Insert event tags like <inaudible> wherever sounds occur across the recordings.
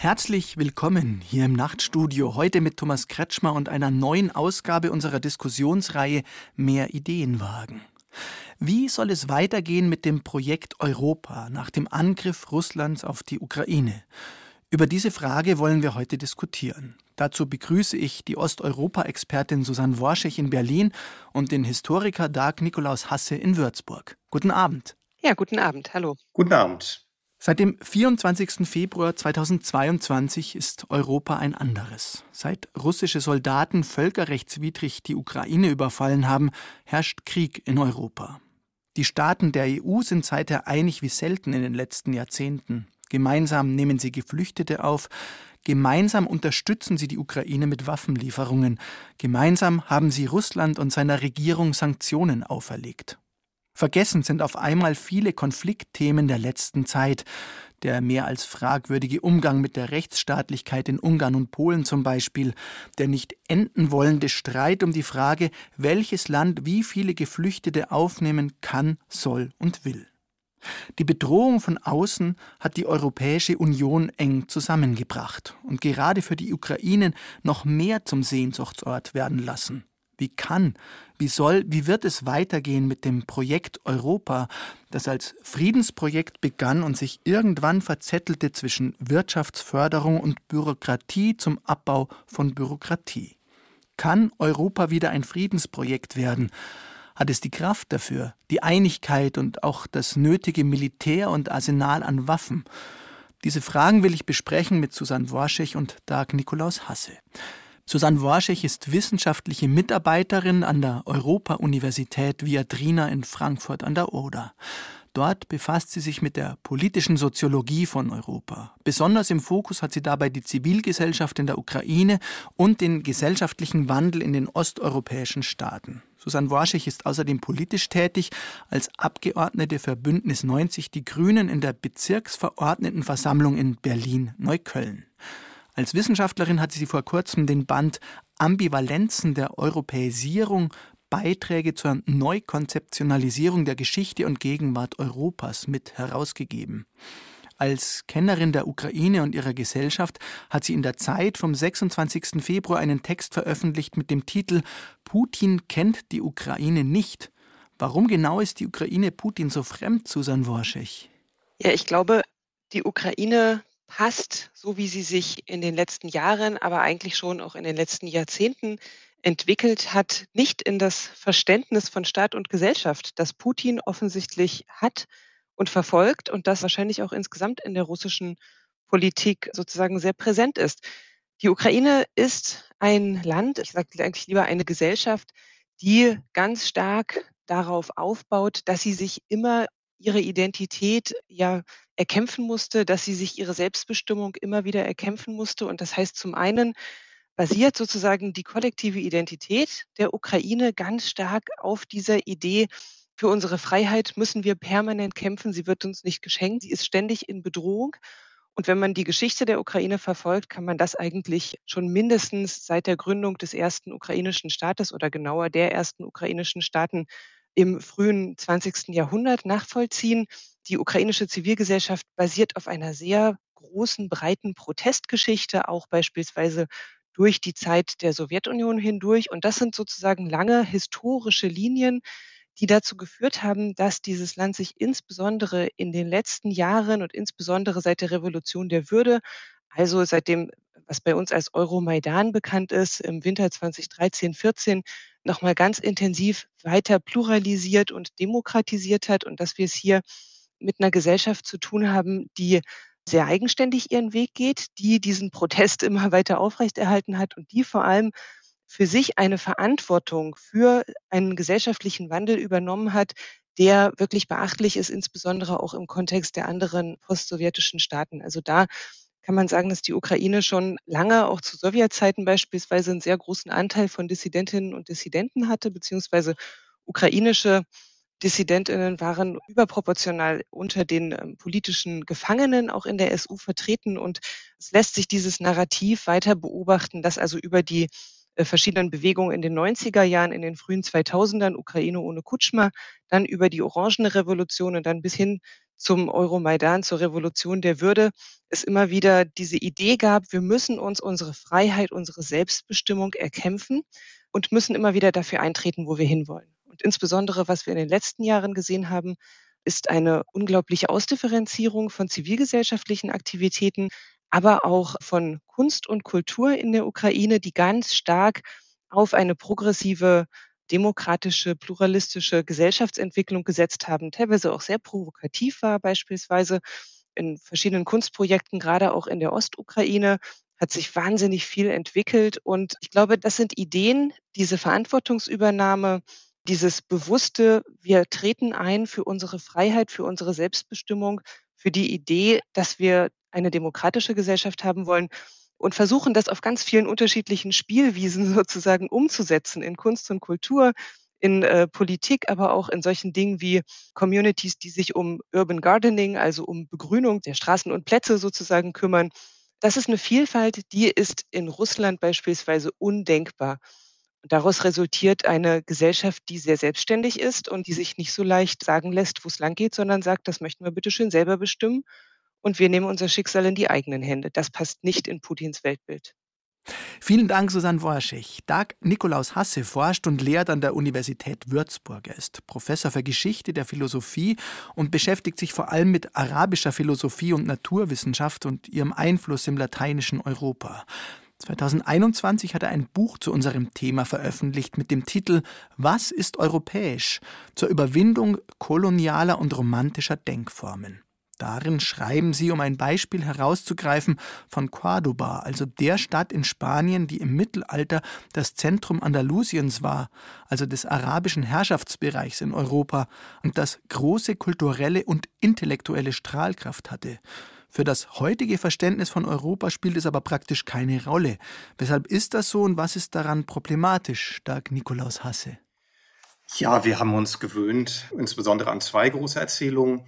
Herzlich willkommen hier im Nachtstudio, heute mit Thomas Kretschmer und einer neuen Ausgabe unserer Diskussionsreihe Mehr Ideen wagen. Wie soll es weitergehen mit dem Projekt Europa nach dem Angriff Russlands auf die Ukraine? Über diese Frage wollen wir heute diskutieren. Dazu begrüße ich die Osteuropa-Expertin Susanne Worschig in Berlin und den Historiker Dag Nikolaus Hasse in Würzburg. Guten Abend. Ja, guten Abend. Hallo. Guten Abend. Seit dem 24. Februar 2022 ist Europa ein anderes. Seit russische Soldaten völkerrechtswidrig die Ukraine überfallen haben, herrscht Krieg in Europa. Die Staaten der EU sind seither einig wie selten in den letzten Jahrzehnten. Gemeinsam nehmen sie Geflüchtete auf, gemeinsam unterstützen sie die Ukraine mit Waffenlieferungen, gemeinsam haben sie Russland und seiner Regierung Sanktionen auferlegt. Vergessen sind auf einmal viele Konfliktthemen der letzten Zeit, der mehr als fragwürdige Umgang mit der Rechtsstaatlichkeit in Ungarn und Polen zum Beispiel, der nicht enden wollende Streit um die Frage, welches Land wie viele Geflüchtete aufnehmen kann, soll und will. Die Bedrohung von außen hat die Europäische Union eng zusammengebracht und gerade für die Ukraine noch mehr zum Sehnsuchtsort werden lassen. Wie kann, wie soll, wie wird es weitergehen mit dem Projekt Europa, das als Friedensprojekt begann und sich irgendwann verzettelte zwischen Wirtschaftsförderung und Bürokratie zum Abbau von Bürokratie? Kann Europa wieder ein Friedensprojekt werden? Hat es die Kraft dafür, die Einigkeit und auch das nötige Militär und Arsenal an Waffen? Diese Fragen will ich besprechen mit Susanne Worschech und Dag Nikolaus Hasse. Susanne Worschech ist wissenschaftliche Mitarbeiterin an der Europa-Universität Viadrina in Frankfurt an der Oder. Dort befasst sie sich mit der politischen Soziologie von Europa. Besonders im Fokus hat sie dabei die Zivilgesellschaft in der Ukraine und den gesellschaftlichen Wandel in den osteuropäischen Staaten. Susanne Worschig ist außerdem politisch tätig als Abgeordnete für Bündnis 90 Die Grünen in der Bezirksverordnetenversammlung in Berlin-Neukölln. Als Wissenschaftlerin hat sie vor kurzem den Band Ambivalenzen der Europäisierung Beiträge zur Neukonzeptionalisierung der Geschichte und Gegenwart Europas mit herausgegeben. Als Kennerin der Ukraine und ihrer Gesellschaft hat sie in der Zeit vom 26. Februar einen Text veröffentlicht mit dem Titel Putin kennt die Ukraine nicht. Warum genau ist die Ukraine Putin so fremd, Susan Worschech? Ja, ich glaube, die Ukraine passt, so wie sie sich in den letzten Jahren, aber eigentlich schon auch in den letzten Jahrzehnten entwickelt hat, nicht in das Verständnis von Staat und Gesellschaft, das Putin offensichtlich hat und verfolgt und das wahrscheinlich auch insgesamt in der russischen Politik sozusagen sehr präsent ist. Die Ukraine ist ein Land, ich sage eigentlich lieber eine Gesellschaft, die ganz stark darauf aufbaut, dass sie sich immer ihre Identität ja erkämpfen musste, dass sie sich ihre Selbstbestimmung immer wieder erkämpfen musste. Und das heißt zum einen, basiert sozusagen die kollektive Identität der Ukraine ganz stark auf dieser Idee, für unsere Freiheit müssen wir permanent kämpfen, sie wird uns nicht geschenkt, sie ist ständig in Bedrohung. Und wenn man die Geschichte der Ukraine verfolgt, kann man das eigentlich schon mindestens seit der Gründung des ersten ukrainischen Staates oder genauer der ersten ukrainischen Staaten im frühen 20. Jahrhundert nachvollziehen. Die ukrainische Zivilgesellschaft basiert auf einer sehr großen, breiten Protestgeschichte, auch beispielsweise durch die Zeit der Sowjetunion hindurch. Und das sind sozusagen lange historische Linien, die dazu geführt haben, dass dieses Land sich insbesondere in den letzten Jahren und insbesondere seit der Revolution der Würde, also seit dem, was bei uns als Euromaidan bekannt ist, im Winter 2013, 14, nochmal ganz intensiv weiter pluralisiert und demokratisiert hat und dass wir es hier mit einer Gesellschaft zu tun haben, die sehr eigenständig ihren Weg geht, die diesen Protest <laughs> immer weiter aufrechterhalten hat und die vor allem für sich eine Verantwortung für einen gesellschaftlichen Wandel übernommen hat, der wirklich beachtlich ist, insbesondere auch im Kontext der anderen postsowjetischen Staaten. Also da kann man sagen, dass die Ukraine schon lange, auch zu Sowjetzeiten beispielsweise, einen sehr großen Anteil von Dissidentinnen und Dissidenten hatte, beziehungsweise ukrainische Dissidentinnen waren überproportional unter den ähm, politischen Gefangenen auch in der SU vertreten. Und es lässt sich dieses Narrativ weiter beobachten, dass also über die äh, verschiedenen Bewegungen in den 90er Jahren, in den frühen 2000ern, Ukraine ohne Kutschma, dann über die Orangene Revolution und dann bis hin zum Euromaidan, zur Revolution der Würde, es immer wieder diese Idee gab, wir müssen uns unsere Freiheit, unsere Selbstbestimmung erkämpfen und müssen immer wieder dafür eintreten, wo wir hinwollen. Insbesondere, was wir in den letzten Jahren gesehen haben, ist eine unglaubliche Ausdifferenzierung von zivilgesellschaftlichen Aktivitäten, aber auch von Kunst und Kultur in der Ukraine, die ganz stark auf eine progressive, demokratische, pluralistische Gesellschaftsentwicklung gesetzt haben, teilweise auch sehr provokativ war, beispielsweise in verschiedenen Kunstprojekten, gerade auch in der Ostukraine, hat sich wahnsinnig viel entwickelt. Und ich glaube, das sind Ideen, diese Verantwortungsübernahme, dieses bewusste, wir treten ein für unsere Freiheit, für unsere Selbstbestimmung, für die Idee, dass wir eine demokratische Gesellschaft haben wollen und versuchen, das auf ganz vielen unterschiedlichen Spielwiesen <laughs> sozusagen umzusetzen in Kunst und Kultur, in äh, Politik, aber auch in solchen Dingen wie Communities, die sich um Urban Gardening, also um Begrünung der Straßen und Plätze sozusagen kümmern. Das ist eine Vielfalt, die ist in Russland beispielsweise undenkbar. Daraus resultiert eine Gesellschaft, die sehr selbstständig ist und die sich nicht so leicht sagen lässt, wo es lang geht, sondern sagt, das möchten wir bitte schön selber bestimmen und wir nehmen unser Schicksal in die eigenen Hände. Das passt nicht in Putins Weltbild. Vielen Dank, Susanne Worschig. Dag Nikolaus Hasse forscht und lehrt an der Universität Würzburg. Er ist Professor für Geschichte der Philosophie und beschäftigt sich vor allem mit arabischer Philosophie und Naturwissenschaft und ihrem Einfluss im lateinischen Europa. 2021 hat er ein Buch zu unserem Thema veröffentlicht mit dem Titel Was ist europäisch? zur Überwindung kolonialer und romantischer Denkformen. Darin schreiben sie, um ein Beispiel herauszugreifen, von Cordoba, also der Stadt in Spanien, die im Mittelalter das Zentrum Andalusiens war, also des arabischen Herrschaftsbereichs in Europa, und das große kulturelle und intellektuelle Strahlkraft hatte. Für das heutige Verständnis von Europa spielt es aber praktisch keine Rolle. Weshalb ist das so und was ist daran problematisch, stark Nikolaus Hasse? Ja, wir haben uns gewöhnt, insbesondere an zwei große Erzählungen,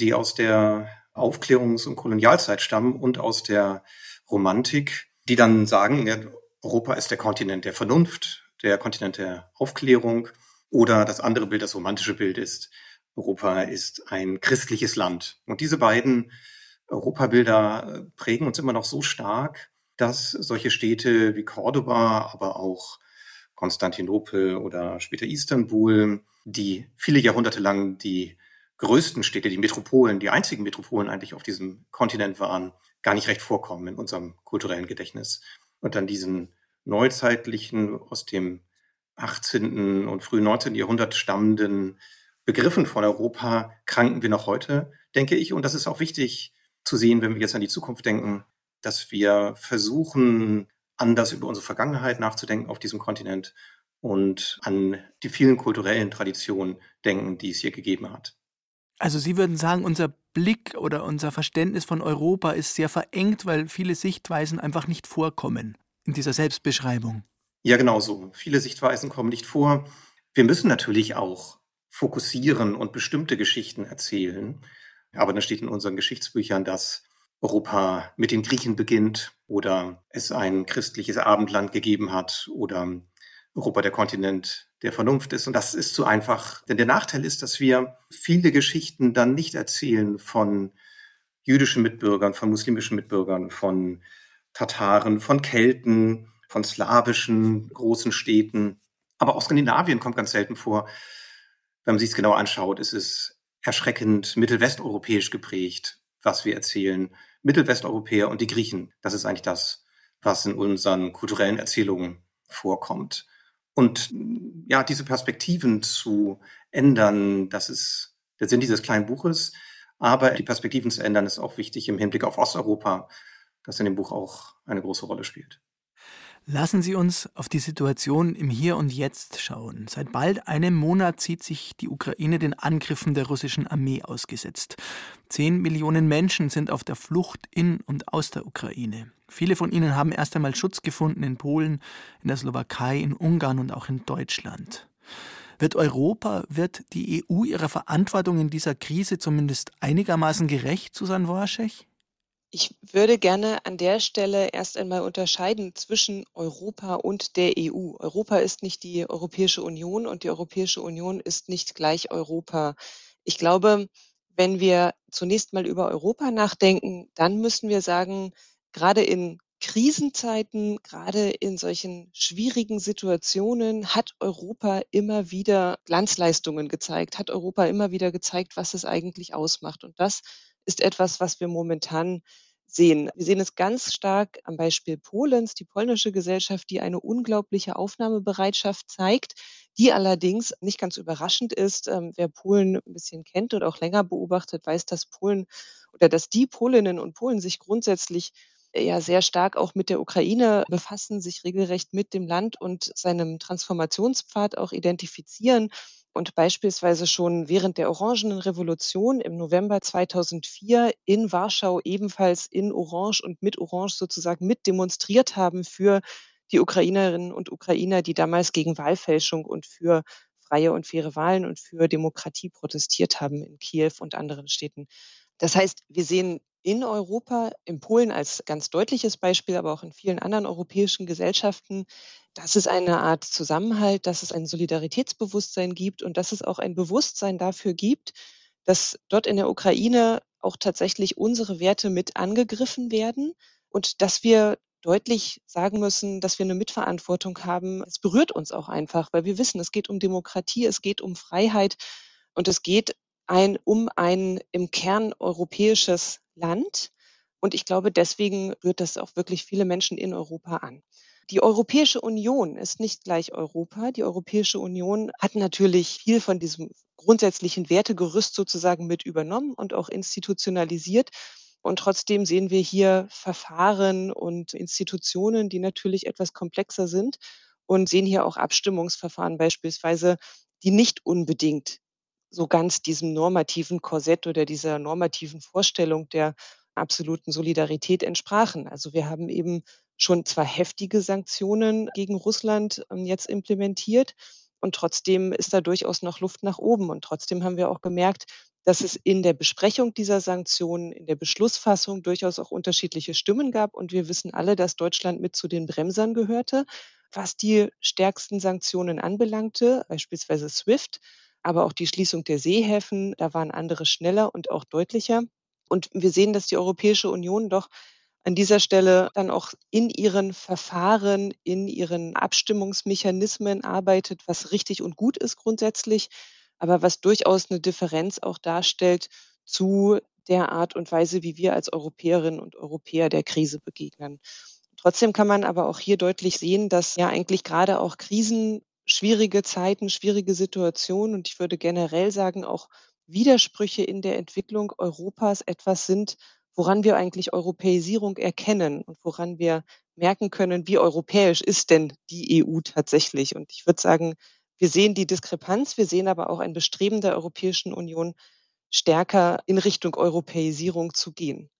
die aus der Aufklärungs- und Kolonialzeit stammen und aus der Romantik, die dann sagen, Europa ist der Kontinent der Vernunft, der Kontinent der Aufklärung. Oder das andere Bild, das romantische Bild ist, Europa ist ein christliches Land. Und diese beiden Europabilder äh, prägen uns immer noch so stark, dass solche Städte wie Cordoba, aber auch Konstantinopel oder später Istanbul, die viele Jahrhunderte lang die größten Städte, die Metropolen, die einzigen Metropolen eigentlich auf diesem Kontinent waren, gar nicht recht vorkommen in unserem kulturellen Gedächtnis. Und dann diesen neuzeitlichen, aus dem 18. und frühen 19. Jahrhundert stammenden Begriffen von Europa kranken wir noch heute, denke ich. Und das ist auch wichtig, zu sehen, wenn wir jetzt an die Zukunft denken, dass wir versuchen, anders über unsere Vergangenheit nachzudenken auf diesem Kontinent und an die vielen kulturellen Traditionen denken, die es hier gegeben hat. Also Sie würden sagen, unser Blick oder unser Verständnis von Europa ist sehr verengt, weil viele Sichtweisen einfach nicht vorkommen in dieser Selbstbeschreibung. Ja, genau so. Viele Sichtweisen kommen nicht vor. Wir müssen natürlich auch fokussieren und bestimmte Geschichten erzählen. Aber dann steht in unseren Geschichtsbüchern, dass Europa mit den Griechen beginnt oder es ein christliches Abendland gegeben hat oder Europa der Kontinent der Vernunft ist. Und das ist zu einfach. Denn der Nachteil ist, dass wir viele Geschichten dann nicht erzählen von jüdischen Mitbürgern, von muslimischen Mitbürgern, von Tataren, von Kelten, von slawischen großen Städten. Aber auch Skandinavien kommt ganz selten vor. Wenn man sich es genau anschaut, ist es erschreckend mittelwesteuropäisch geprägt, was wir erzählen. Mittelwesteuropäer und die Griechen, das ist eigentlich das, was in unseren kulturellen Erzählungen vorkommt. Und ja, diese Perspektiven zu ändern, das ist der Sinn dieses kleinen Buches. Aber die Perspektiven zu ändern, ist auch wichtig im Hinblick auf Osteuropa, das in dem Buch auch eine große Rolle spielt. Lassen Sie uns auf die Situation im Hier und Jetzt schauen. Seit bald einem Monat sieht sich die Ukraine den Angriffen der russischen Armee ausgesetzt. Zehn Millionen Menschen sind auf der Flucht in und aus der Ukraine. Viele von ihnen haben erst einmal Schutz gefunden in Polen, in der Slowakei, in Ungarn und auch in Deutschland. Wird Europa, wird die EU ihrer Verantwortung in dieser Krise zumindest einigermaßen gerecht, Susan Worschech? Ich würde gerne an der Stelle erst einmal unterscheiden zwischen Europa und der EU. Europa ist nicht die Europäische Union und die Europäische Union ist nicht gleich Europa. Ich glaube, wenn wir zunächst mal über Europa nachdenken, dann müssen wir sagen, gerade in Krisenzeiten, gerade in solchen schwierigen Situationen hat Europa immer wieder Glanzleistungen gezeigt, hat Europa immer wieder gezeigt, was es eigentlich ausmacht. Und das ist etwas, was wir momentan sehen. Wir sehen es ganz stark am Beispiel Polens, die polnische Gesellschaft, die eine unglaubliche Aufnahmebereitschaft zeigt, die allerdings nicht ganz überraschend ist. Ähm, wer Polen ein bisschen kennt und auch länger beobachtet, weiß, dass Polen oder dass die Polinnen und Polen sich grundsätzlich äh, ja sehr stark auch mit der Ukraine befassen, sich regelrecht mit dem Land und seinem Transformationspfad auch identifizieren und beispielsweise schon während der Orangenen Revolution im November 2004 in Warschau ebenfalls in Orange und mit Orange sozusagen mit demonstriert haben für die Ukrainerinnen und Ukrainer, die damals gegen Wahlfälschung und für freie und faire Wahlen und für Demokratie protestiert haben in Kiew und anderen Städten. Das heißt, wir sehen in Europa, in Polen als ganz deutliches Beispiel, aber auch in vielen anderen europäischen Gesellschaften, dass es eine Art Zusammenhalt, dass es ein Solidaritätsbewusstsein gibt und dass es auch ein Bewusstsein dafür gibt, dass dort in der Ukraine auch tatsächlich unsere Werte mit angegriffen werden und dass wir deutlich sagen müssen, dass wir eine Mitverantwortung haben. Es berührt uns auch einfach, weil wir wissen, es geht um Demokratie, es geht um Freiheit und es geht ein, um ein im Kern europäisches Land. Und ich glaube, deswegen rührt das auch wirklich viele Menschen in Europa an. Die Europäische Union ist nicht gleich Europa. Die Europäische Union hat natürlich viel von diesem grundsätzlichen Wertegerüst sozusagen mit übernommen und auch institutionalisiert. Und trotzdem sehen wir hier Verfahren und Institutionen, die natürlich etwas komplexer sind und sehen hier auch Abstimmungsverfahren beispielsweise, die nicht unbedingt so ganz diesem normativen Korsett oder dieser normativen Vorstellung der absoluten Solidarität entsprachen. Also wir haben eben schon zwar heftige Sanktionen gegen Russland ähm, jetzt implementiert und trotzdem ist da durchaus noch Luft nach oben. Und trotzdem haben wir auch gemerkt, dass es in der Besprechung dieser Sanktionen, in der Beschlussfassung durchaus auch unterschiedliche Stimmen gab. Und wir wissen alle, dass Deutschland mit zu den Bremsern gehörte, was die stärksten Sanktionen anbelangte, beispielsweise SWIFT aber auch die Schließung der Seehäfen, da waren andere schneller und auch deutlicher. Und wir sehen, dass die Europäische Union doch an dieser Stelle dann auch in ihren Verfahren, in ihren Abstimmungsmechanismen arbeitet, was richtig und gut ist grundsätzlich, aber was durchaus eine Differenz auch darstellt zu der Art und Weise, wie wir als Europäerinnen und Europäer der Krise begegnen. Trotzdem kann man aber auch hier deutlich sehen, dass ja eigentlich gerade auch Krisen schwierige Zeiten, schwierige Situationen und ich würde generell sagen, auch Widersprüche in der Entwicklung Europas etwas sind, woran wir eigentlich Europäisierung erkennen und woran wir merken können, wie europäisch ist denn die EU tatsächlich. Und ich würde sagen, wir sehen die Diskrepanz, wir sehen aber auch ein Bestreben der Europäischen Union, stärker in Richtung Europäisierung zu gehen.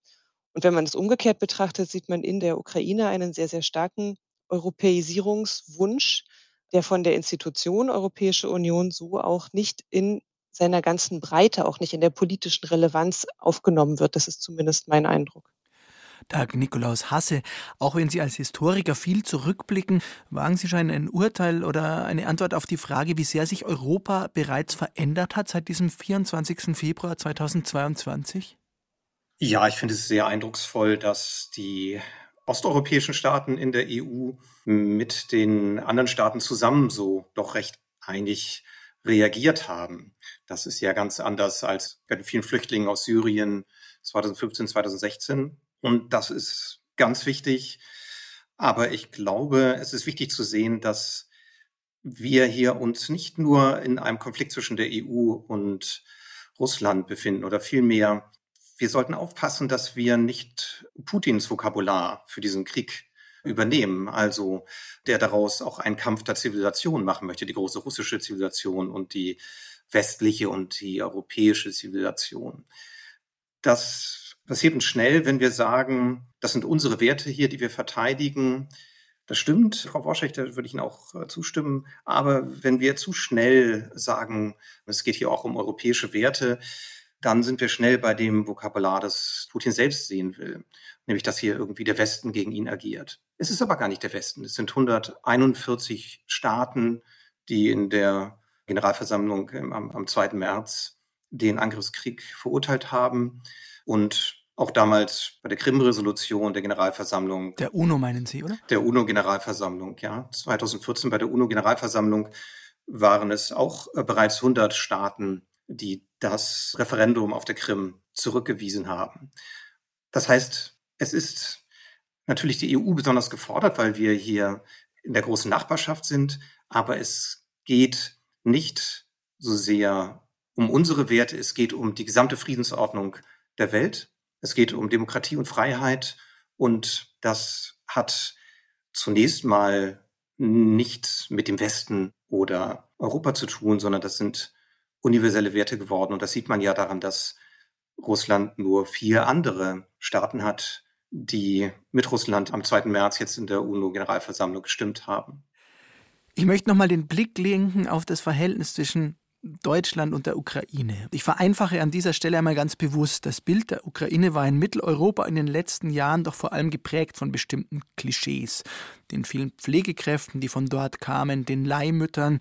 Und wenn man es umgekehrt betrachtet, sieht man in der Ukraine einen sehr, sehr starken Europäisierungswunsch, der von der Institution Europäische Union so auch nicht in seiner ganzen Breite, auch nicht in der politischen Relevanz aufgenommen wird. Das ist zumindest mein Eindruck. Tag Nikolaus Hasse, auch wenn Sie als Historiker viel zurückblicken, wagen Sie schon ein Urteil oder eine Antwort auf die Frage, wie sehr sich Europa bereits verändert hat seit diesem 24. Februar 2022? Ja, ich finde es sehr eindrucksvoll, dass die osteuropäischen Staaten in der EU mit den anderen Staaten zusammen so doch recht einig reagiert haben. Das ist ja ganz anders als bei den vielen Flüchtlingen aus Syrien 2015, 2016. Und das ist ganz wichtig. Aber ich glaube, es ist wichtig zu sehen, dass wir hier uns nicht nur in einem Konflikt zwischen der EU und Russland befinden oder vielmehr wir sollten aufpassen, dass wir nicht Putins Vokabular für diesen Krieg übernehmen. Also der daraus auch einen Kampf der Zivilisation machen möchte, die große russische Zivilisation und die westliche und die europäische Zivilisation. Das passiert uns schnell, wenn wir sagen, das sind unsere Werte hier, die wir verteidigen. Das stimmt, Frau Worschech, da würde ich Ihnen auch äh, zustimmen. Aber wenn wir zu schnell sagen, es geht hier auch um europäische Werte, dann sind wir schnell bei dem Vokabular, das Putin selbst sehen will, nämlich dass hier irgendwie der Westen gegen ihn agiert. Es ist aber gar nicht der Westen. Es sind 141 Staaten, die in der Generalversammlung am, am 2. März den Angriffskrieg verurteilt haben und auch damals bei der Krim-Resolution der Generalversammlung. Der UNO meinen Sie, oder? Der UNO-Generalversammlung, ja. 2014 bei der UNO-Generalversammlung waren es auch äh, bereits 100 Staaten, die das Referendum auf der Krim zurückgewiesen haben. Das heißt, es ist natürlich die EU besonders gefordert, weil wir hier in der großen Nachbarschaft sind, aber es geht nicht so sehr um unsere Werte, es geht um die gesamte Friedensordnung der Welt, es geht um Demokratie und Freiheit und das hat zunächst mal nichts mit dem Westen oder Europa zu tun, sondern das sind universelle Werte geworden. Und das sieht man ja daran, dass Russland nur vier andere Staaten hat, die mit Russland am 2. März jetzt in der UNO-Generalversammlung gestimmt haben. Ich möchte nochmal den Blick lenken auf das Verhältnis zwischen Deutschland und der Ukraine. Ich vereinfache an dieser Stelle einmal ganz bewusst. Das Bild der Ukraine war in Mitteleuropa in den letzten Jahren doch vor allem geprägt von bestimmten Klischees. Den vielen Pflegekräften, die von dort kamen, den Leihmüttern,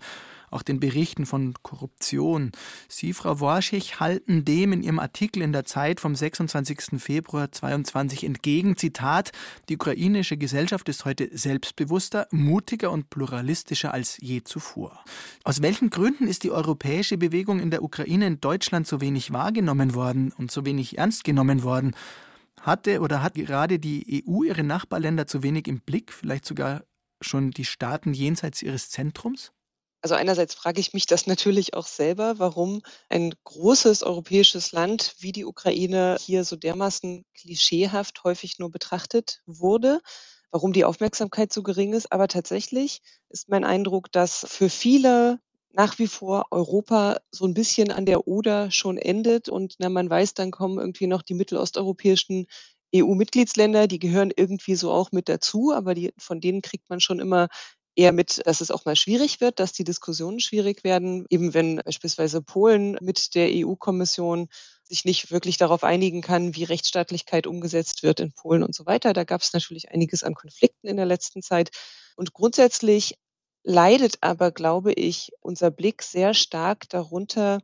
auch den Berichten von Korruption. Sie, Frau Worschig, halten dem in Ihrem Artikel in der Zeit vom 26. Februar 22 entgegen. Zitat, die ukrainische Gesellschaft ist heute selbstbewusster, mutiger und pluralistischer als je zuvor. Aus welchen Gründen ist die europäische Bewegung in der Ukraine in Deutschland so wenig wahrgenommen worden und so wenig ernst genommen worden? Hatte oder hat gerade die EU ihre Nachbarländer zu wenig im Blick, vielleicht sogar schon die Staaten jenseits ihres Zentrums? Also einerseits frage ich mich das natürlich auch selber, warum ein großes europäisches Land wie die Ukraine hier so dermaßen klischeehaft häufig nur betrachtet wurde, warum die Aufmerksamkeit so gering ist. Aber tatsächlich ist mein Eindruck, dass für viele nach wie vor Europa so ein bisschen an der Oder schon endet und na, man weiß, dann kommen irgendwie noch die mittelosteuropäischen EU-Mitgliedsländer, die gehören irgendwie so auch mit dazu, aber die, von denen kriegt man schon immer eher mit, dass es auch mal schwierig wird, dass die Diskussionen schwierig werden, eben wenn beispielsweise Polen mit der EU-Kommission sich nicht wirklich darauf einigen kann, wie Rechtsstaatlichkeit umgesetzt wird in Polen und so weiter. Da gab es natürlich einiges an Konflikten in der letzten Zeit. Und grundsätzlich leidet aber, glaube ich, unser Blick sehr stark darunter,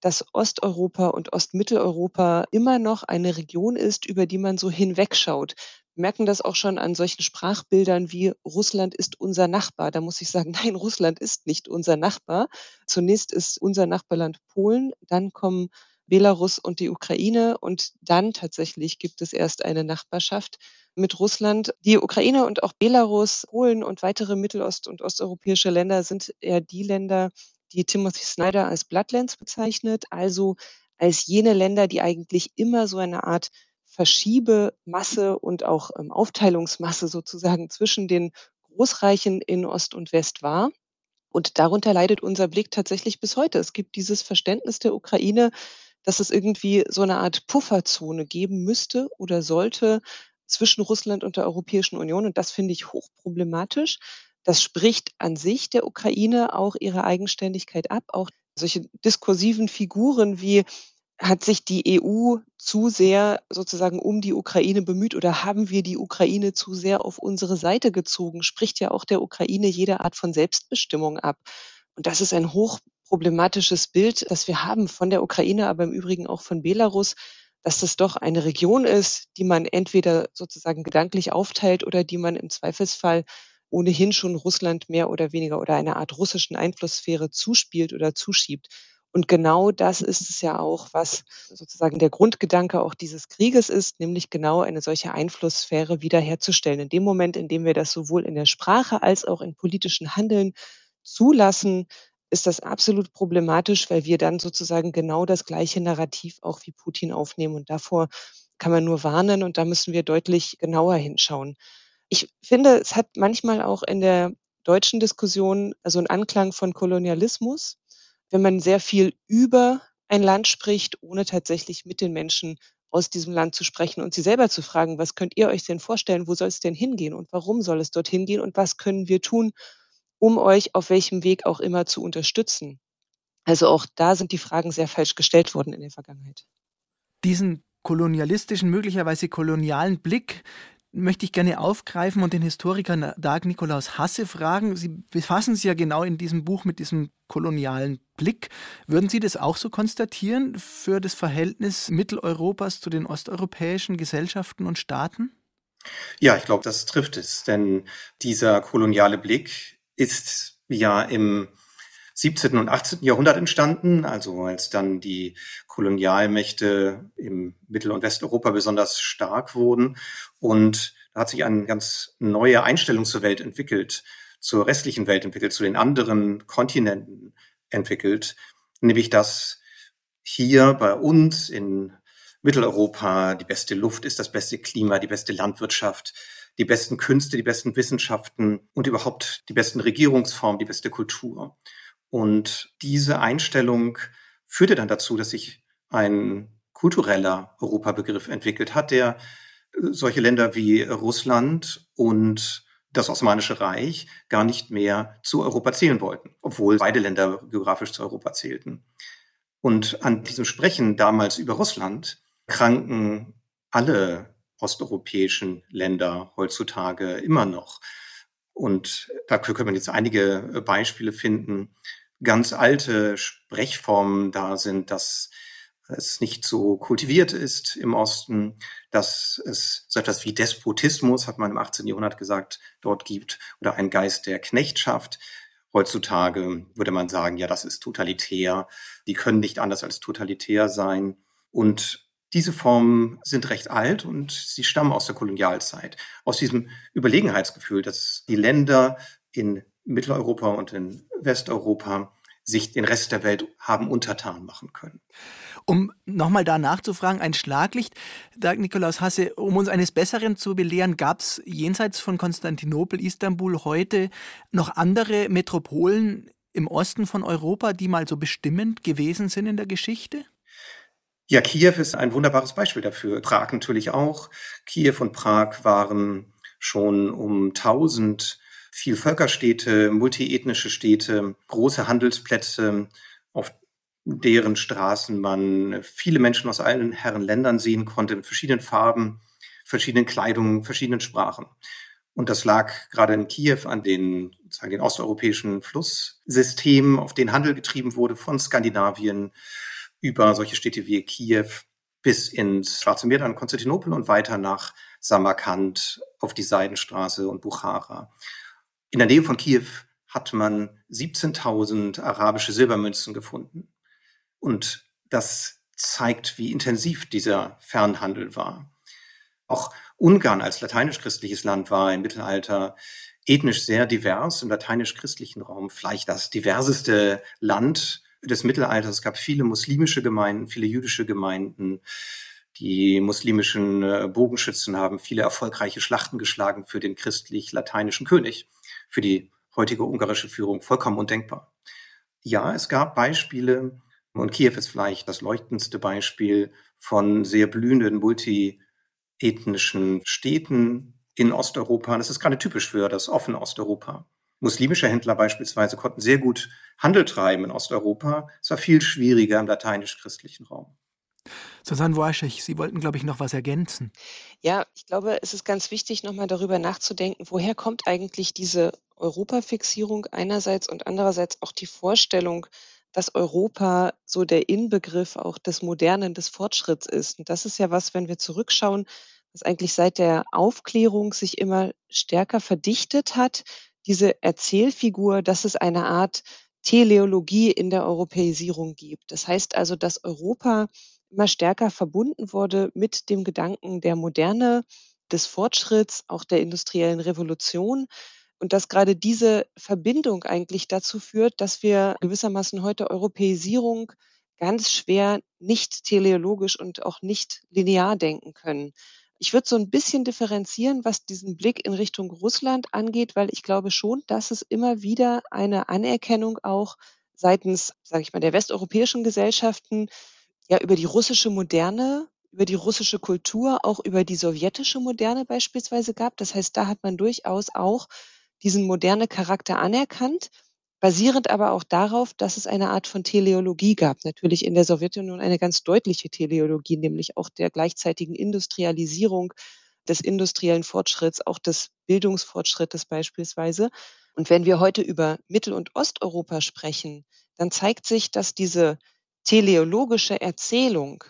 dass Osteuropa und Ostmitteleuropa immer noch eine Region ist, über die man so hinwegschaut merken das auch schon an solchen Sprachbildern wie Russland ist unser Nachbar. Da muss ich sagen, <laughs> nein, Russland ist nicht unser Nachbar. Zunächst ist unser Nachbarland Polen, dann kommen Belarus und die Ukraine und dann tatsächlich gibt es erst eine Nachbarschaft mit Russland. Die Ukraine und auch Belarus, Polen und weitere mittelost- und osteuropäische Länder sind eher die Länder, die Timothy Snyder als Bloodlands bezeichnet, also als jene Länder, die eigentlich immer so eine Art Verschiebemasse und auch ähm, Aufteilungsmasse sozusagen zwischen den Großreichen in Ost und West war. Und darunter leidet unser Blick tatsächlich bis heute. Es gibt dieses Verständnis der Ukraine, dass es irgendwie so eine Art Pufferzone geben müsste oder sollte zwischen Russland und der Europäischen Union. Und das finde ich hochproblematisch. Das spricht an sich der Ukraine auch ihre Eigenständigkeit ab. Auch solche diskursiven Figuren wie hat sich die EU zu sehr sozusagen um die Ukraine bemüht oder haben wir die Ukraine zu sehr auf unsere Seite gezogen? Spricht ja auch der Ukraine jede Art von Selbstbestimmung ab. Und das ist ein hochproblematisches Bild, das wir haben von der Ukraine, aber im Übrigen auch von Belarus, dass das doch eine Region ist, die man entweder sozusagen gedanklich aufteilt oder die man im Zweifelsfall ohnehin schon Russland mehr oder weniger oder einer Art russischen Einflusssphäre zuspielt oder zuschiebt. Und genau das ist es ja auch, was sozusagen der Grundgedanke auch dieses Krieges ist, nämlich genau eine solche Einflusssphäre wiederherzustellen. In dem Moment, in dem wir das sowohl in der Sprache als auch in politischen Handeln zulassen, ist das absolut problematisch, weil wir dann sozusagen genau das gleiche Narrativ auch wie Putin aufnehmen. Und davor kann man nur warnen und da müssen wir deutlich genauer hinschauen. Ich finde, es hat manchmal auch in der deutschen Diskussion so einen Anklang von Kolonialismus, wenn man sehr viel über ein Land spricht, ohne tatsächlich mit den Menschen aus diesem Land zu sprechen und sie selber zu fragen: „Was könnt ihr euch denn vorstellen? Wo soll es denn hingehen und warum soll es dorthin gehen und was können wir tun, um euch auf welchem Weg auch immer zu unterstützen?“ Also, auch da sind die Fragen sehr falsch gestellt worden in der Vergangenheit. Diesen kolonialistischen, möglicherweise kolonialen Blick, möchte ich gerne aufgreifen und den Historiker Dag Nikolaus Hasse fragen. Sie befassen sich ja genau in diesem Buch mit diesem kolonialen Blick. Würden Sie das auch so konstatieren für das Verhältnis Mitteleuropas zu den osteuropäischen Gesellschaften und Staaten? Ja, ich glaube, das trifft es, denn dieser koloniale Blick ist ja im 17. und 18. Jahrhundert entstanden, also als dann die Kolonialmächte im Mittel- und Westeuropa besonders stark wurden. Und da hat sich eine ganz neue Einstellung zur Welt entwickelt, zur restlichen Welt entwickelt, zu den anderen Kontinenten entwickelt, nämlich dass hier bei uns in Mitteleuropa die beste Luft ist, das beste Klima, die beste Landwirtschaft, die besten Künste, die besten Wissenschaften und überhaupt die besten Regierungsformen, die beste Kultur. Und diese Einstellung führte dann dazu, dass sich ein kultureller Europabegriff entwickelt hat, der äh, solche Länder wie Russland und das Osmanische Reich gar nicht mehr zu Europa zählen wollten, obwohl beide Länder geografisch zu Europa zählten. Und an diesem Sprechen damals über Russland kranken alle osteuropäischen Länder heutzutage immer noch. Und dafür können wir jetzt einige äh, Beispiele finden. Ganz alte Sprechformen da sind, dass es nicht so kultiviert ist im Osten, dass es so etwas wie Despotismus, hat man im 18. Jahrhundert gesagt, dort gibt, oder ein Geist der Knechtschaft. Heutzutage würde man sagen, ja, das ist totalitär. Die können nicht anders als totalitär sein. Und diese Formen sind recht alt und sie stammen aus der Kolonialzeit, aus diesem Überlegenheitsgefühl, dass die Länder in Mitteleuropa und in Westeuropa sich den Rest der Welt haben untertan machen können. Um nochmal da nachzufragen, ein Schlaglicht, da Nikolaus Hasse, um uns eines Besseren zu belehren, gab es jenseits von Konstantinopel, Istanbul heute noch andere Metropolen im Osten von Europa, die mal so bestimmend gewesen sind in der Geschichte? Ja, Kiew ist ein wunderbares Beispiel dafür. Prag natürlich auch. Kiew und Prag waren schon um 1000 Vielvölkerstädte, multiethnische Städte, große Handelsplätze, auf deren Straßen man viele Menschen aus allen Herren Ländern sehen konnte, mit verschiedenen Farben, verschiedenen Kleidungen, verschiedenen Sprachen. Und das lag gerade in Kiew an den, sagen, den osteuropäischen Flusssystemen, auf denen Handel getrieben wurde von Skandinavien, über solche Städte wie Kiew bis ins Schwarze Meer, dann Konstantinopel und weiter nach Samarkand auf die Seidenstraße und Bukhara. In der Nähe von Kiew hat man 17.000 arabische Silbermünzen gefunden. Und das zeigt, wie intensiv dieser Fernhandel war. Auch Ungarn als lateinisch-christliches Land war im Mittelalter ethnisch sehr divers im lateinisch-christlichen Raum, vielleicht das diverseste Land des Mittelalters. Es gab viele muslimische Gemeinden, viele jüdische Gemeinden. Die muslimischen äh, Bogenschützen haben viele erfolgreiche Schlachten geschlagen für den christlich-lateinischen König, für die heutige ungarische Führung vollkommen undenkbar. Ja, es gab Beispiele, und Kiew ist vielleicht das leuchtendste Beispiel von sehr blühenden multiethnischen Städten in Osteuropa. Das ist gerade typisch für das offene Osteuropa. Muslimische Händler beispielsweise konnten sehr gut Handel treiben in Osteuropa. Es war viel schwieriger im lateinisch-christlichen Raum. Susanne Worschig, Sie wollten, glaube ich, noch was ergänzen. Ja, ich glaube, es ist ganz wichtig, nochmal darüber nachzudenken, woher kommt eigentlich diese Europafixierung einerseits und andererseits auch die Vorstellung, dass Europa so der Inbegriff auch des Modernen, des Fortschritts ist. Und das ist ja was, wenn wir zurückschauen, was eigentlich seit der Aufklärung sich immer stärker verdichtet hat, diese Erzählfigur, dass es eine Art Teleologie in der Europäisierung gibt. Das heißt also, dass Europa immer stärker verbunden wurde mit dem Gedanken der Moderne, des Fortschritts, auch der industriellen Revolution und dass gerade diese Verbindung eigentlich dazu führt, dass wir gewissermaßen heute Europäisierung ganz schwer nicht teleologisch und auch nicht linear denken können. Ich würde so ein bisschen differenzieren, was diesen Blick in Richtung Russland angeht, weil ich glaube schon, dass es immer wieder eine Anerkennung auch seitens, sage ich mal, der westeuropäischen Gesellschaften ja über die russische Moderne, über die russische Kultur, auch über die sowjetische Moderne beispielsweise gab. Das heißt, da hat man durchaus auch diesen moderne Charakter anerkannt basierend aber auch darauf, dass es eine Art von Teleologie gab. Natürlich in der Sowjetunion eine ganz deutliche Teleologie, nämlich auch der gleichzeitigen Industrialisierung, des industriellen Fortschritts, auch des Bildungsfortschrittes beispielsweise. Und wenn wir heute über Mittel- und Osteuropa sprechen, dann zeigt sich, dass diese teleologische Erzählung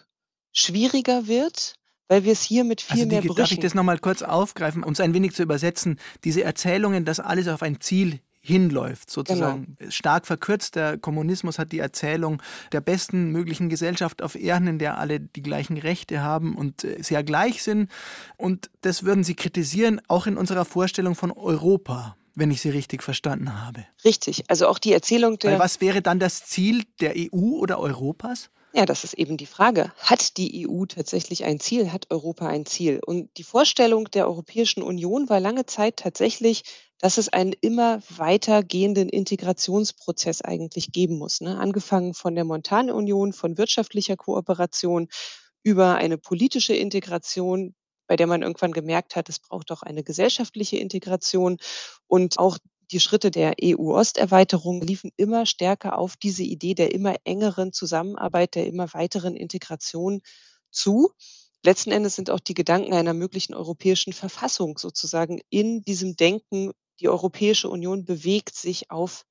schwieriger wird, weil wir es hier mit viel also die, mehr Brüchen... Darf ich das nochmal kurz aufgreifen, um es ein wenig zu übersetzen? Diese Erzählungen, dass alles auf ein Ziel hinläuft, sozusagen. Genau. Stark verkürzt, der Kommunismus hat die Erzählung der besten möglichen Gesellschaft auf Erden, in der alle die gleichen Rechte haben und äh, sehr gleich sind. Und das würden Sie kritisieren, auch in unserer Vorstellung von Europa wenn ich Sie richtig verstanden habe. Richtig, also auch die Erzählung der. Weil was wäre dann das Ziel der EU oder Europas? Ja, das ist eben die Frage. Hat die EU tatsächlich ein Ziel? Hat Europa ein Ziel? Und die Vorstellung der Europäischen Union war lange Zeit tatsächlich, dass es einen immer weitergehenden Integrationsprozess eigentlich geben muss. Ne? Angefangen von der Montanunion, von wirtschaftlicher Kooperation über eine politische Integration, bei der man irgendwann gemerkt hat, es braucht auch eine gesellschaftliche Integration und auch die Schritte der EU-Osterweiterung liefen immer stärker auf diese Idee der immer engeren Zusammenarbeit, der immer weiteren Integration zu. Letzten Endes sind auch die Gedanken einer möglichen europäischen Verfassung sozusagen in diesem Denken, die Europäische Union bewegt sich auf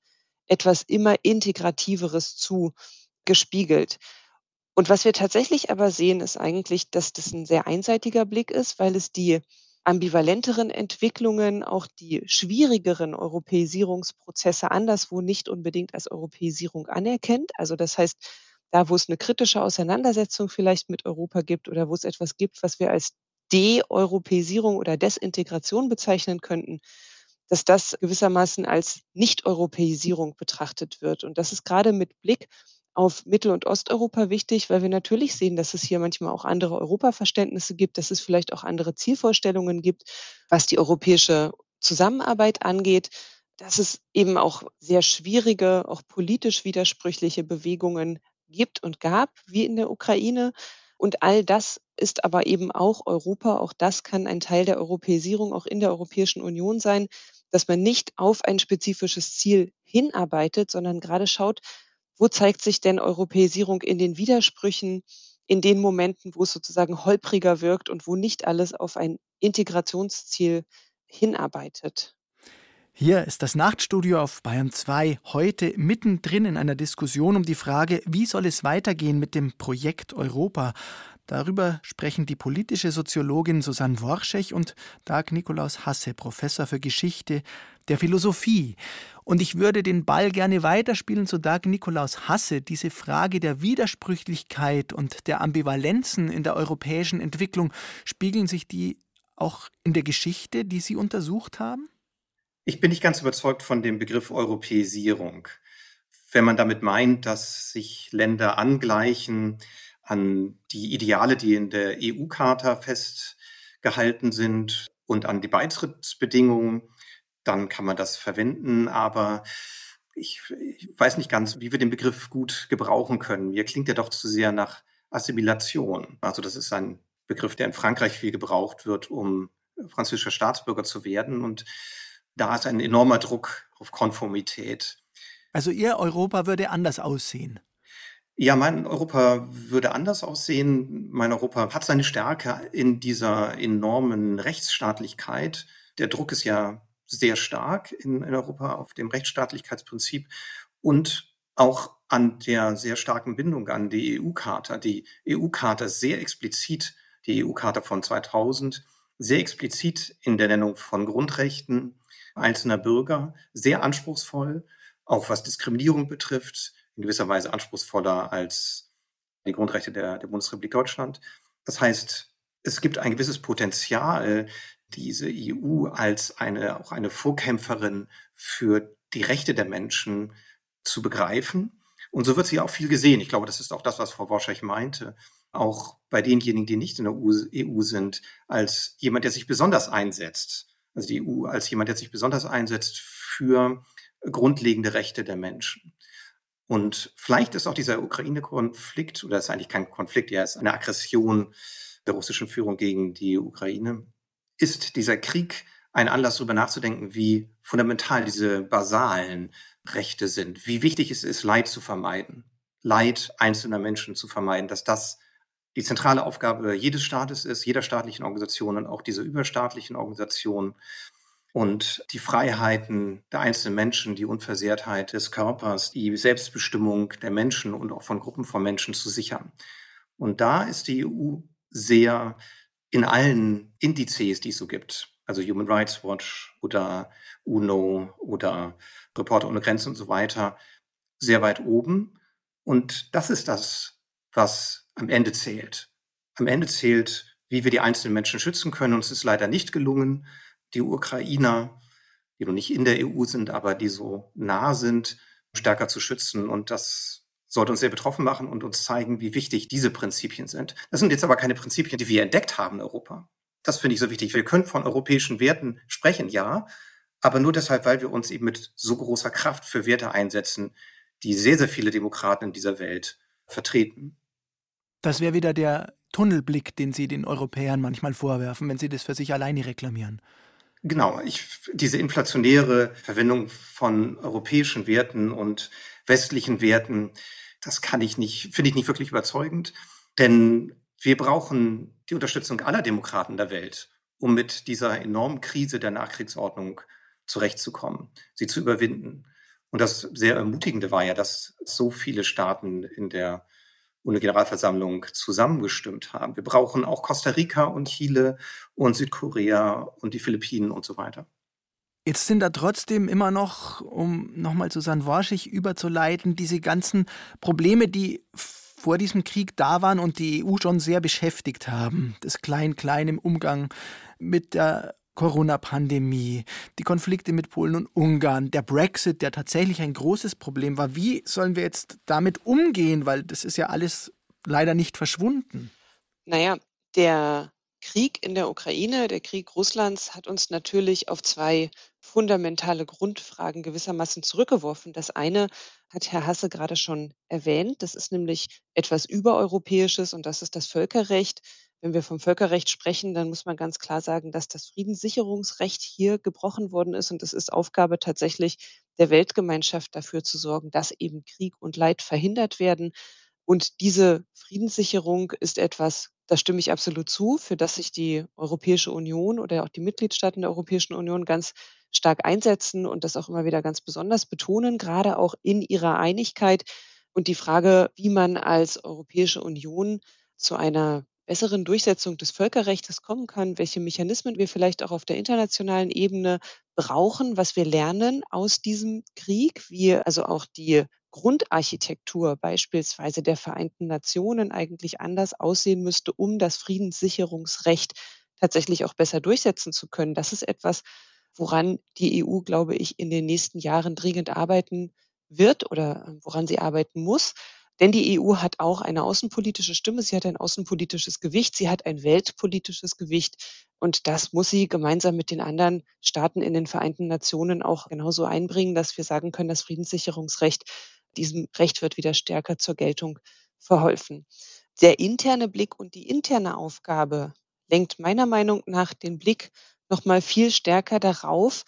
etwas immer Integrativeres zu gespiegelt. Und was wir tatsächlich aber sehen, ist eigentlich, dass das ein sehr einseitiger Blick ist, weil es die ambivalenteren Entwicklungen, auch die schwierigeren Europäisierungsprozesse anderswo nicht unbedingt als Europäisierung anerkennt. Also das heißt, da, wo es eine kritische Auseinandersetzung vielleicht mit Europa gibt oder wo es etwas gibt, was wir als De-Europäisierung oder Desintegration bezeichnen könnten, dass das gewissermaßen als Nicht-Europäisierung betrachtet wird. Und das ist gerade mit Blick auf Mittel- und Osteuropa wichtig, weil wir natürlich sehen, dass es hier manchmal auch andere Europaverständnisse gibt, dass es vielleicht auch andere Zielvorstellungen gibt, was die europäische Zusammenarbeit angeht, dass es eben auch sehr schwierige, auch politisch widersprüchliche Bewegungen gibt und gab, wie in der Ukraine. Und all das ist aber eben auch Europa. Auch das kann ein Teil der Europäisierung auch in der Europäischen Union sein, dass man nicht auf ein spezifisches Ziel hinarbeitet, sondern gerade schaut, wo zeigt sich denn Europäisierung in den Widersprüchen, in den Momenten, wo es sozusagen holpriger wirkt und wo nicht alles auf ein Integrationsziel hinarbeitet. Hier ist das Nachtstudio auf Bayern 2 heute mittendrin in einer Diskussion um die Frage, wie soll es weitergehen mit dem Projekt Europa? Darüber sprechen die politische Soziologin Susanne Worschech und Dag Nikolaus Hasse, Professor für Geschichte der Philosophie. Und ich würde den Ball gerne weiterspielen zu Dag Nikolaus Hasse. Diese Frage der Widersprüchlichkeit und der Ambivalenzen in der europäischen Entwicklung, spiegeln sich die auch in der Geschichte, die Sie untersucht haben? Ich bin nicht ganz überzeugt von dem Begriff Europäisierung. Wenn man damit meint, dass sich Länder angleichen, an die Ideale, die in der EU-Charta festgehalten sind und an die Beitrittsbedingungen, dann kann man das verwenden. Aber ich, ich, weiß nicht ganz, wie wir den Begriff gut gebrauchen können. Mir klingt er doch zu sehr nach Assimilation. Also das ist ein Begriff, der in Frankreich viel gebraucht wird, um französischer Staatsbürger zu werden. Und da ist ein enormer Druck auf Konformität. Also Ihr Europa würde anders aussehen. Ja, mein Europa würde anders aussehen. Mein Europa hat seine Stärke in dieser enormen Rechtsstaatlichkeit. Der Druck ist ja sehr stark in, in Europa auf dem Rechtsstaatlichkeitsprinzip und auch an der sehr starken Bindung an die EU-Charta. Die EU-Charta sehr explizit, die EU-Charta von 2000, sehr explizit in der Nennung von Grundrechten einzelner Bürger, sehr anspruchsvoll, auch was Diskriminierung betrifft, in gewisser Weise anspruchsvoller als die Grundrechte der, der Bundesrepublik Deutschland. Das heißt, es gibt ein gewisses Potenzial, diese EU als eine, auch eine Vorkämpferin für die Rechte der Menschen zu begreifen. Und so wird sie auch viel gesehen. Ich glaube, das ist auch das, was Frau Worschech meinte. auch bei denjenigen, die nicht in der EU e sind, als jemand, der sich besonders einsetzt. Also die EU als jemand, der sich besonders einsetzt für grundlegende Rechte der Menschen. Und vielleicht ist auch dieser Ukraine-Konflikt, oder ist eigentlich kein Konflikt, ja, ist eine Aggression der russischen Führung gegen die Ukraine, ist dieser Krieg ein Anlass, darüber nachzudenken, wie fundamental diese basalen Rechte sind, wie wichtig es ist, Leid zu vermeiden, Leid einzelner Menschen zu vermeiden, dass das die zentrale Aufgabe jedes Staates ist, jeder staatlichen Organisation und auch dieser überstaatlichen Organisationen und die Freiheiten der einzelnen Menschen, die Unversehrtheit des Körpers, die Selbstbestimmung der Menschen und auch von Gruppen von Menschen zu sichern. Und da ist die EU sehr in allen Indizes, die es so gibt, also Human Rights Watch oder UNO oder Reporter ohne Grenzen und so weiter, sehr weit oben. Und das ist das, was am Ende zählt. Am Ende zählt, wie wir die einzelnen Menschen schützen können. Und es ist leider nicht gelungen, die Ukrainer, die noch nicht in der EU sind, aber die so nah sind, stärker zu schützen. Und das sollte uns sehr betroffen machen und uns zeigen, wie wichtig diese Prinzipien sind. Das sind jetzt aber keine Prinzipien, die wir entdeckt haben in Europa. Das finde ich so wichtig. Wir können von europäischen Werten sprechen, ja, aber nur deshalb, weil wir uns eben mit so großer Kraft für Werte einsetzen, die sehr, sehr viele Demokraten in dieser Welt vertreten. Das wäre wieder der Tunnelblick, den Sie den Europäern manchmal vorwerfen, wenn sie das für sich alleine reklamieren. Genau, ich, diese inflationäre Verwendung von europäischen Werten und westlichen Werten, das kann ich nicht, finde ich nicht wirklich überzeugend. Denn wir brauchen die Unterstützung aller Demokraten der Welt, um mit dieser enormen Krise der Nachkriegsordnung zurechtzukommen, sie zu überwinden. Und das sehr Ermutigende war ja, dass so viele Staaten in der UNO-Generalversammlung zusammengestimmt haben. Wir brauchen auch Costa Rica und Chile und Südkorea und die Philippinen und so weiter. Jetzt sind da trotzdem immer noch, um nochmal zu San Worschig überzuleiten, diese ganzen Probleme, die vor diesem Krieg da waren und die EU schon sehr beschäftigt haben. Das Klein-Klein im Umgang mit der Corona-Pandemie, die Konflikte mit Polen und Ungarn, der Brexit, der tatsächlich ein großes Problem war. Wie sollen wir jetzt damit umgehen? Weil das ist ja alles leider nicht verschwunden. Naja, der Krieg in der Ukraine, der Krieg Russlands hat uns natürlich auf zwei fundamentale Grundfragen gewissermaßen zurückgeworfen. Das eine hat Herr Hasse gerade schon erwähnt. Das ist nämlich etwas Übereuropäisches und das ist das Völkerrecht. Wenn wir vom Völkerrecht sprechen, dann muss man ganz klar sagen, dass das Friedenssicherungsrecht hier gebrochen worden ist. Und es ist Aufgabe tatsächlich der Weltgemeinschaft dafür zu sorgen, dass eben Krieg und Leid verhindert werden. Und diese Friedenssicherung ist etwas, da stimme ich absolut zu, für das sich die Europäische Union oder auch die Mitgliedstaaten der Europäischen Union ganz stark einsetzen und das auch immer wieder ganz besonders betonen, gerade auch in ihrer Einigkeit. Und die Frage, wie man als Europäische Union zu einer besseren Durchsetzung des Völkerrechts kommen kann, welche Mechanismen wir vielleicht auch auf der internationalen Ebene brauchen, was wir lernen aus diesem Krieg, wie also auch die Grundarchitektur beispielsweise der Vereinten Nationen eigentlich anders aussehen müsste, um das Friedenssicherungsrecht tatsächlich auch besser durchsetzen zu können. Das ist etwas, woran die EU, glaube ich, in den nächsten Jahren dringend arbeiten wird oder äh, woran sie arbeiten muss. Denn die EU hat auch eine außenpolitische Stimme, sie hat ein außenpolitisches Gewicht, sie hat ein weltpolitisches Gewicht und das muss sie gemeinsam mit den anderen Staaten in den Vereinten Nationen auch genauso einbringen, dass wir sagen können, das Friedenssicherungsrecht, diesem Recht wird wieder stärker zur Geltung verholfen. Der interne Blick und die interne Aufgabe lenkt meiner Meinung nach den Blick noch mal viel stärker darauf,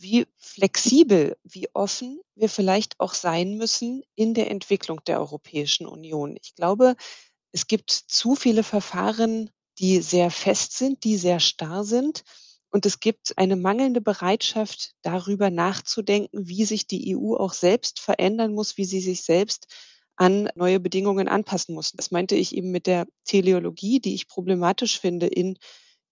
wie flexibel, wie offen wir vielleicht auch sein müssen in der Entwicklung der Europäischen Union. Ich glaube, es gibt zu viele Verfahren, die sehr fest sind, die sehr starr sind. Und es gibt eine mangelnde Bereitschaft, darüber nachzudenken, wie sich die EU auch selbst verändern muss, wie sie sich selbst an neue Bedingungen anpassen muss. Das meinte ich eben mit der Teleologie, die ich problematisch finde in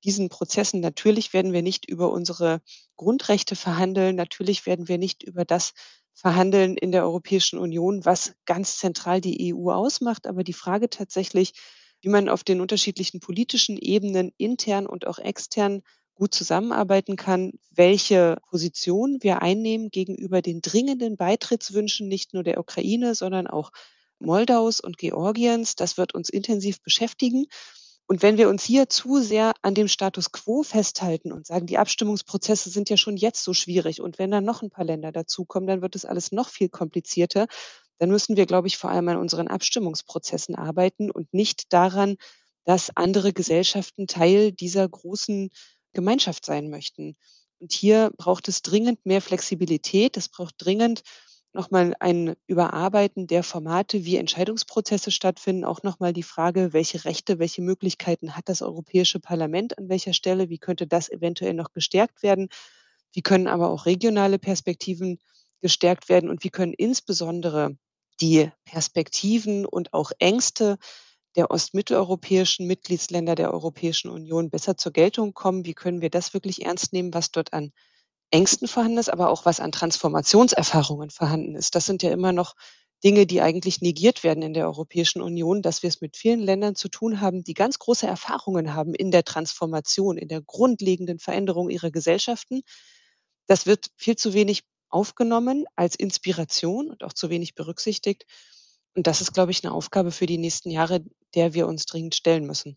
diesen Prozessen. Natürlich werden wir nicht über unsere Grundrechte verhandeln. Natürlich werden wir nicht über das verhandeln in der Europäischen Union, was ganz zentral die EU ausmacht. Aber die Frage tatsächlich, wie man auf den unterschiedlichen politischen Ebenen intern und auch extern gut zusammenarbeiten kann, welche Position wir einnehmen gegenüber den dringenden Beitrittswünschen nicht nur der Ukraine, sondern auch Moldaus und Georgiens. Das wird uns intensiv beschäftigen. Und wenn wir uns hier zu sehr an dem Status quo festhalten und sagen, die Abstimmungsprozesse sind ja schon jetzt so schwierig und wenn dann noch ein paar Länder dazukommen, dann wird es alles noch viel komplizierter, dann müssen wir, glaube ich, vor allem an unseren Abstimmungsprozessen arbeiten und nicht daran, dass andere Gesellschaften Teil dieser großen Gemeinschaft sein möchten. Und hier braucht es dringend mehr Flexibilität. Es braucht dringend nochmal ein Überarbeiten der Formate, wie Entscheidungsprozesse stattfinden, auch nochmal die Frage, welche Rechte, welche Möglichkeiten hat das Europäische Parlament an welcher Stelle, wie könnte das eventuell noch gestärkt werden, wie können aber auch regionale Perspektiven gestärkt werden? Und wie können insbesondere die Perspektiven und auch Ängste der ostmitteleuropäischen Mitgliedsländer der Europäischen Union besser zur Geltung kommen, wie können wir das wirklich ernst nehmen, was dort an Ängsten vorhanden ist, aber auch was an Transformationserfahrungen vorhanden ist. Das sind ja immer noch Dinge, die eigentlich negiert werden in der Europäischen Union, dass wir es mit vielen Ländern zu tun haben, die ganz große Erfahrungen haben in der Transformation, in der grundlegenden Veränderung ihrer Gesellschaften. Das wird viel zu wenig aufgenommen als Inspiration und auch zu wenig berücksichtigt. Und das ist, glaube ich, eine Aufgabe für die nächsten Jahre, der wir uns dringend stellen müssen.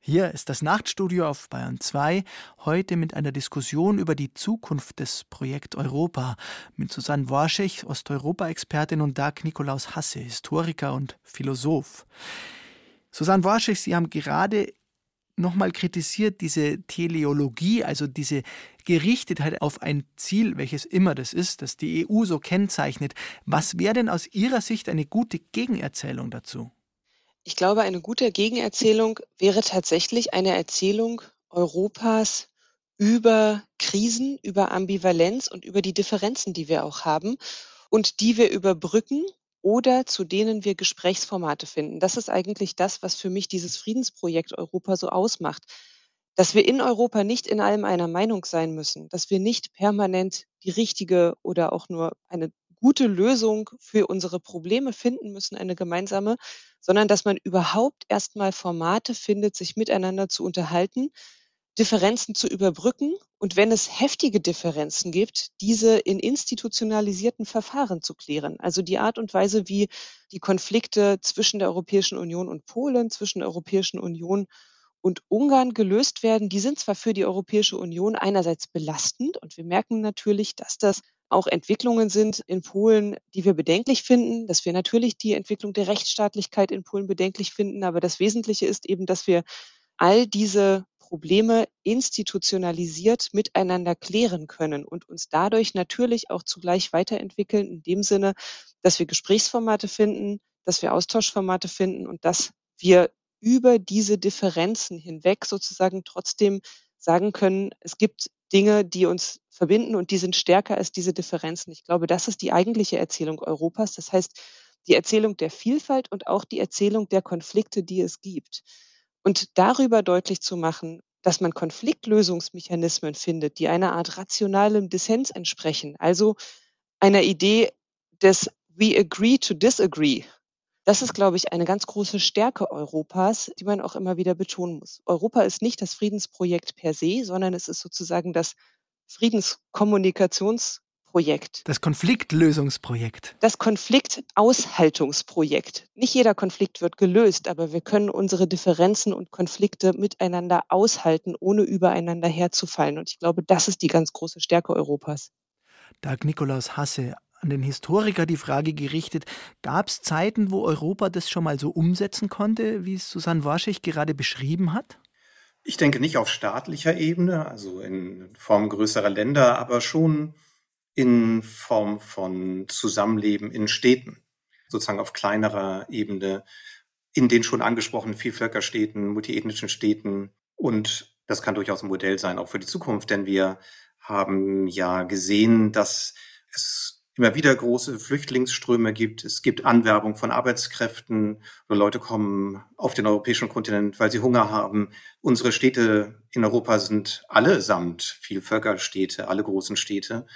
Hier ist das Nachtstudio auf Bayern 2, heute mit einer Diskussion über die Zukunft des Projekt Europa mit Susanne Worschig, Osteuropa-Expertin und Dag Nikolaus Hasse, Historiker und Philosoph. Susanne Worschig, Sie haben gerade nochmal kritisiert diese Teleologie, also diese Gerichtetheit auf ein Ziel, welches immer das ist, das die EU so kennzeichnet. Was wäre denn aus Ihrer Sicht eine gute Gegenerzählung dazu? Ich glaube, eine gute Gegenerzählung wäre tatsächlich eine Erzählung Europas über Krisen, über Ambivalenz und über die Differenzen, die wir auch haben und die wir überbrücken oder zu denen wir Gesprächsformate finden. Das ist eigentlich das, was für mich dieses Friedensprojekt Europa so ausmacht. Dass wir in Europa nicht in allem einer Meinung sein müssen, dass wir nicht permanent die richtige oder auch nur eine gute Lösung für unsere Probleme finden müssen, eine gemeinsame, sondern dass man überhaupt erstmal Formate findet, sich miteinander zu unterhalten, Differenzen zu überbrücken und wenn es heftige Differenzen gibt, diese in institutionalisierten Verfahren zu klären. Also die Art und Weise, wie die Konflikte zwischen der Europäischen Union und Polen, zwischen der Europäischen Union und Ungarn gelöst werden, die sind zwar für die Europäische Union einerseits belastend und wir merken natürlich, dass das auch Entwicklungen sind in Polen, die wir bedenklich finden, dass wir natürlich die Entwicklung der Rechtsstaatlichkeit in Polen bedenklich finden. Aber das Wesentliche ist eben, dass wir all diese Probleme institutionalisiert miteinander klären können und uns dadurch natürlich auch zugleich weiterentwickeln, in dem Sinne, dass wir Gesprächsformate finden, dass wir Austauschformate finden und dass wir über diese Differenzen hinweg sozusagen trotzdem sagen können, es gibt Dinge, die uns verbinden und die sind stärker als diese Differenzen. Ich glaube, das ist die eigentliche Erzählung Europas. Das heißt, die Erzählung der Vielfalt und auch die Erzählung der Konflikte, die es gibt. Und darüber deutlich zu machen, dass man Konfliktlösungsmechanismen findet, die einer Art rationalem Dissens entsprechen, also einer Idee des We agree to disagree, das ist, glaube ich, eine ganz große Stärke Europas, die man auch immer wieder betonen muss. Europa ist nicht das Friedensprojekt per se, sondern es ist sozusagen das Friedenskommunikationsprojekt. Das Konfliktlösungsprojekt. Das Konfliktaushaltungsprojekt. Nicht jeder Konflikt wird gelöst, aber wir können unsere Differenzen und Konflikte miteinander aushalten, ohne übereinander herzufallen. Und ich glaube, das ist die ganz große Stärke Europas. Dag Nikolaus Hasse, an den Historiker die Frage gerichtet, gab es Zeiten, wo Europa das schon mal so umsetzen konnte, wie es Susanne Warschig gerade beschrieben hat? Ich denke nicht auf staatlicher Ebene, also in Form größerer Länder, aber schon in Form von Zusammenleben in Städten, sozusagen auf kleinerer Ebene, in den schon angesprochenen Vielvölkerstädten, multiethnischen Städten. Und das kann durchaus ein Modell sein, auch für die Zukunft, denn wir haben ja gesehen, dass es immer wieder große Flüchtlingsströme gibt. Es gibt Anwerbung von Arbeitskräften. Leute kommen auf den europäischen Kontinent, weil sie Hunger haben. Unsere Städte in Europa sind allesamt Vielvölkerstädte, alle großen Städte.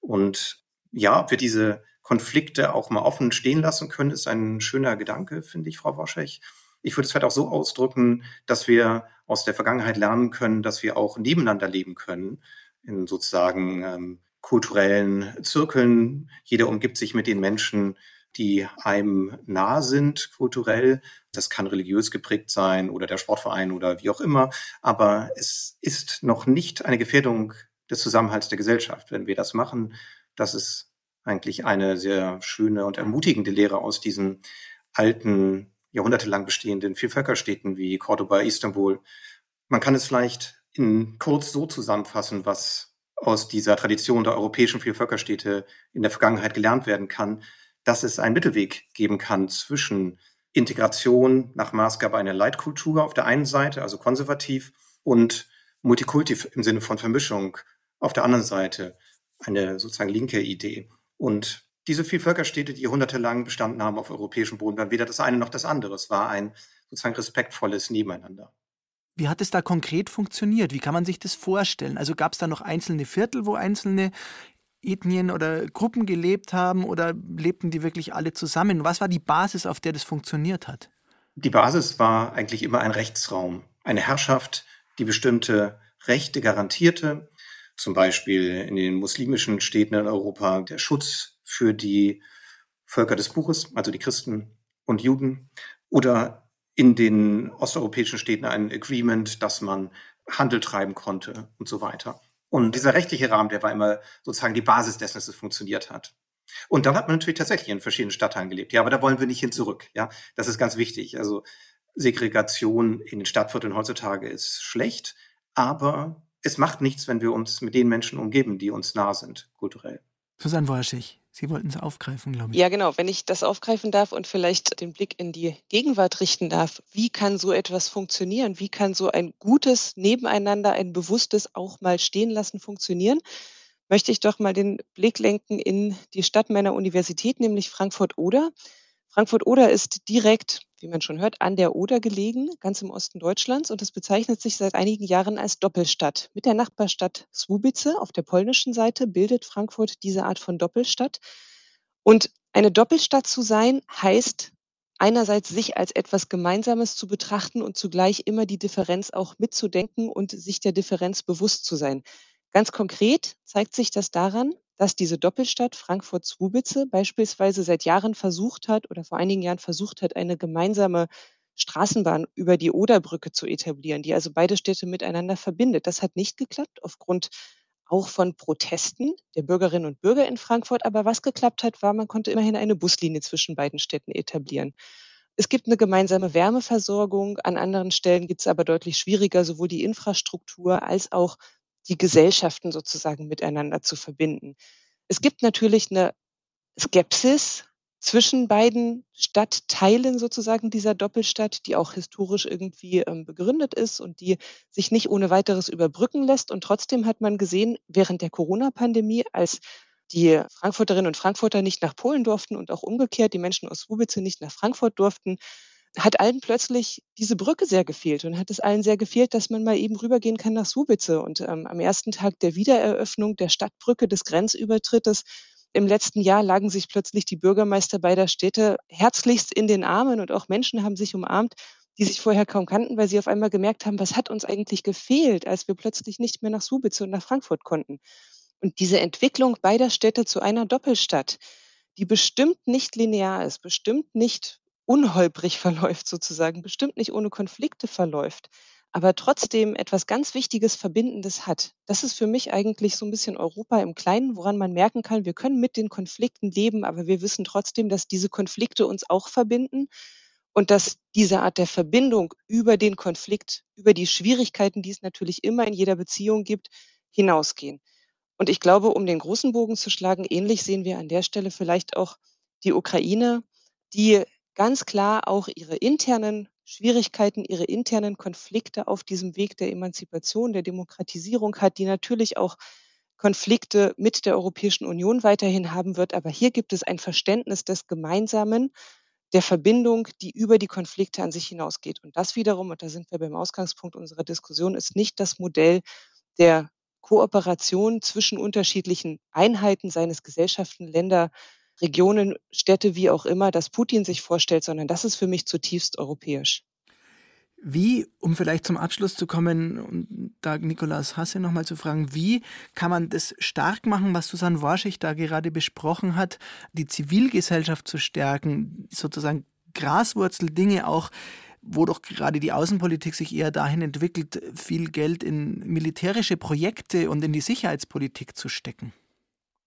Und ja, ob wir diese Konflikte auch mal offen stehen lassen können, ist ein schöner Gedanke, finde ich, Frau Woschech. Ich würde es vielleicht auch so ausdrücken, dass wir aus der Vergangenheit lernen können, dass wir auch nebeneinander leben können, in sozusagen ähm, kulturellen Zirkeln. Jeder umgibt sich mit den Menschen, die einem nah sind kulturell. Das kann religiös geprägt sein oder der Sportverein oder wie auch immer. Aber es ist noch nicht eine Gefährdung des Zusammenhalts der Gesellschaft, wenn wir das machen. Das ist eigentlich eine sehr schöne und ermutigende Lehre aus diesen alten, jahrhundertelang bestehenden Vielvölkerstädten wie Cordoba, Istanbul. Man kann es vielleicht in kurz so zusammenfassen, was aus dieser Tradition der europäischen Vielvölkerstädte in der Vergangenheit gelernt werden kann, dass es einen Mittelweg geben kann zwischen Integration nach Maßgabe einer Leitkultur auf der einen Seite, also konservativ, und Multikulti im Sinne von Vermischung auf der anderen Seite, eine sozusagen linke Idee. Und diese Vielvölkerstädte, die jahrhundertelang bestanden haben auf europäischem Boden, waren weder das eine noch das andere. Es war ein sozusagen respektvolles Nebeneinander. Wie hat es da konkret funktioniert? Wie kann man sich das vorstellen? Also gab es da noch einzelne Viertel, wo einzelne Ethnien oder Gruppen gelebt haben oder lebten die wirklich alle zusammen? Was war die Basis, auf der das funktioniert hat? Die Basis war eigentlich immer ein Rechtsraum, eine Herrschaft, die bestimmte Rechte garantierte, zum Beispiel in den muslimischen Städten in Europa der Schutz für die Völker des Buches, also die Christen und Juden, oder in den osteuropäischen Städten ein Agreement, dass man Handel treiben konnte und so weiter. Und dieser rechtliche Rahmen, der war immer sozusagen die Basis dessen, dass es funktioniert hat. Und dann hat man natürlich tatsächlich in verschiedenen Stadtteilen gelebt. Ja, aber da wollen wir nicht hin zurück. Ja, das ist ganz wichtig. Also Segregation in den Stadtvierteln heutzutage ist schlecht, aber es macht nichts, wenn wir uns mit den Menschen umgeben, die uns nah sind, kulturell. Susanne Worschig, Sie wollten es aufgreifen, glaube ich. Ja, genau. Wenn ich das aufgreifen darf und vielleicht den Blick in die Gegenwart richten darf, wie kann so etwas funktionieren? Wie kann so ein gutes Nebeneinander, ein bewusstes auch mal stehen lassen funktionieren? Möchte ich doch mal den Blick lenken in die Stadt meiner Universität, nämlich Frankfurt-Oder. Frankfurt-Oder ist direkt, wie man schon hört, an der Oder gelegen, ganz im Osten Deutschlands. Und es bezeichnet sich seit einigen Jahren als Doppelstadt. Mit der Nachbarstadt Słubice auf der polnischen Seite bildet Frankfurt diese Art von Doppelstadt. Und eine Doppelstadt zu sein, heißt einerseits sich als etwas Gemeinsames zu betrachten und zugleich immer die Differenz auch mitzudenken und sich der Differenz bewusst zu sein. Ganz konkret zeigt sich das daran, dass diese Doppelstadt Frankfurt-Słubice beispielsweise seit Jahren versucht hat oder vor einigen Jahren versucht hat, eine gemeinsame Straßenbahn über die Oderbrücke zu etablieren, die also beide Städte miteinander verbindet. Das hat nicht geklappt aufgrund auch von Protesten der Bürgerinnen und Bürger in Frankfurt. Aber was geklappt hat, war, man konnte immerhin eine Buslinie zwischen beiden Städten etablieren. Es gibt eine gemeinsame Wärmeversorgung. An anderen Stellen gibt es aber deutlich schwieriger, sowohl die Infrastruktur als auch die Gesellschaften sozusagen miteinander zu verbinden. Es gibt natürlich eine Skepsis zwischen beiden Stadtteilen sozusagen dieser Doppelstadt, die auch historisch irgendwie ähm, begründet ist und die sich nicht ohne weiteres überbrücken lässt. Und trotzdem hat man gesehen, während der Corona-Pandemie, als die Frankfurterinnen und Frankfurter nicht nach Polen durften und auch umgekehrt die Menschen aus Rubice nicht nach Frankfurt durften, hat allen plötzlich diese Brücke sehr gefehlt und hat es allen sehr gefehlt, dass man mal eben rübergehen kann nach Subice. Und ähm, am ersten Tag der Wiedereröffnung der Stadtbrücke des Grenzübertrittes im letzten Jahr lagen sich plötzlich die Bürgermeister beider Städte herzlichst in den Armen und auch Menschen haben sich umarmt, die sich vorher kaum kannten, weil sie auf einmal gemerkt haben, was hat uns eigentlich gefehlt, als wir plötzlich nicht mehr nach Subice und nach Frankfurt konnten. Und diese Entwicklung beider Städte zu einer Doppelstadt, die bestimmt nicht linear ist, bestimmt nicht unholprig <laughs> verläuft sozusagen, bestimmt nicht ohne Konflikte verläuft, aber trotzdem etwas ganz Wichtiges, Verbindendes hat. Das ist für mich eigentlich so ein bisschen Europa im Kleinen, woran man merken kann, wir können mit den Konflikten leben, aber wir wissen trotzdem, dass diese Konflikte uns auch verbinden und dass diese Art der Verbindung über den Konflikt, über die Schwierigkeiten, die es natürlich immer in jeder Beziehung gibt, hinausgehen. Und ich glaube, um den großen Bogen zu schlagen, ähnlich sehen wir an der Stelle vielleicht auch die Ukraine, die ganz klar auch ihre internen Schwierigkeiten, ihre internen Konflikte auf diesem Weg der Emanzipation, der Demokratisierung hat, die natürlich auch Konflikte mit der Europäischen Union weiterhin haben wird. Aber hier gibt es ein Verständnis des Gemeinsamen, der Verbindung, die über die Konflikte an sich hinausgeht. Und das wiederum, und da sind wir beim Ausgangspunkt unserer Diskussion, ist nicht das Modell der Kooperation zwischen unterschiedlichen Einheiten seines Gesellschaften, Länder, Regionen, Städte, wie auch immer, das Putin sich vorstellt, sondern das ist für mich zutiefst europäisch. Wie, um vielleicht zum Abschluss zu kommen und da Nikolaus Hasse nochmal zu fragen, wie kann man das stark machen, was Susanne Warschig da gerade besprochen hat, die Zivilgesellschaft zu stärken, sozusagen Graswurzeldinge auch, wo doch gerade die Außenpolitik sich eher dahin entwickelt, viel Geld in militärische Projekte und in die Sicherheitspolitik zu stecken?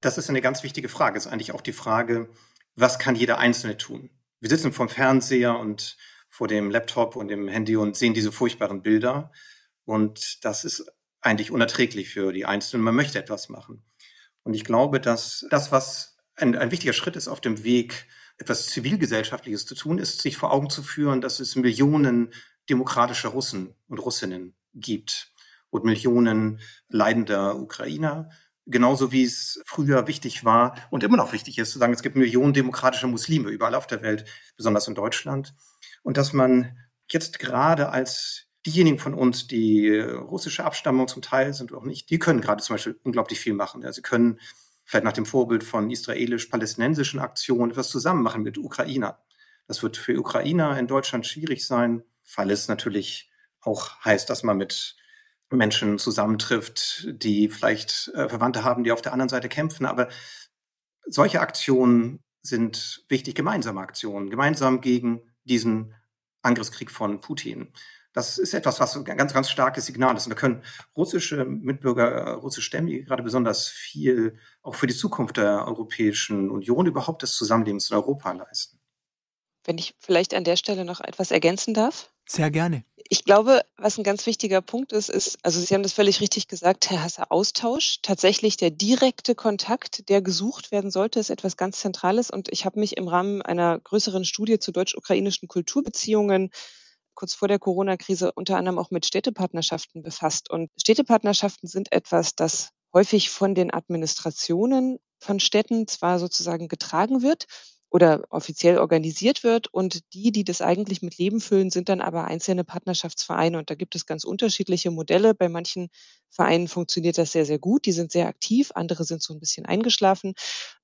Das ist eine ganz wichtige Frage. Es ist eigentlich auch die Frage, was kann jeder Einzelne tun? Wir sitzen vorm Fernseher und vor dem Laptop und dem Handy und sehen diese furchtbaren Bilder. Und das ist eigentlich unerträglich für die Einzelnen. Man möchte etwas machen. Und ich glaube, dass das, was ein, ein wichtiger Schritt ist auf dem Weg, etwas Zivilgesellschaftliches zu tun, ist, sich vor Augen zu führen, dass es Millionen demokratischer Russen und Russinnen gibt und Millionen leidender Ukrainer, genauso wie es früher wichtig war und immer noch wichtig ist, zu sagen, es gibt Millionen demokratischer Muslime überall auf der Welt, besonders in Deutschland und dass man jetzt gerade als diejenigen von uns, die russische Abstammung zum Teil sind auch nicht, die können gerade zum Beispiel unglaublich viel machen. Ja, sie können vielleicht nach dem Vorbild von israelisch-palästinensischen Aktionen etwas zusammen machen mit Ukrainern. Das wird für Ukrainer in Deutschland schwierig sein, weil es natürlich auch heißt, dass man mit Menschen zusammentrifft, die vielleicht äh, Verwandte haben, die auf der anderen Seite kämpfen. Aber solche Aktionen sind wichtig, gemeinsame Aktionen, gemeinsam gegen diesen Angriffskrieg von Putin. Das ist etwas, was ein ganz, ganz starkes Signal ist. Und da können russische Mitbürger, äh, russische Stämme gerade besonders viel auch für die Zukunft der Europäischen Union, überhaupt des Zusammenlebens in Europa leisten. Wenn ich vielleicht an der Stelle noch etwas ergänzen darf? Sehr gerne. Ich glaube, was ein ganz wichtiger Punkt ist, ist, also Sie haben das völlig richtig gesagt, Herr Hasser, Austausch. Tatsächlich der direkte Kontakt, der gesucht werden sollte, ist etwas ganz Zentrales. Und ich habe mich im Rahmen einer größeren Studie zu deutsch-ukrainischen Kulturbeziehungen kurz vor der Corona-Krise unter anderem auch mit Städtepartnerschaften befasst. Und Städtepartnerschaften sind etwas, das häufig von den Administrationen von Städten zwar sozusagen getragen wird, oder offiziell organisiert wird. Und die, die das eigentlich mit Leben füllen, sind dann aber einzelne Partnerschaftsvereine. Und da gibt es ganz unterschiedliche Modelle. Bei manchen Vereinen funktioniert das sehr, sehr gut. Die sind sehr aktiv. Andere sind so ein bisschen eingeschlafen.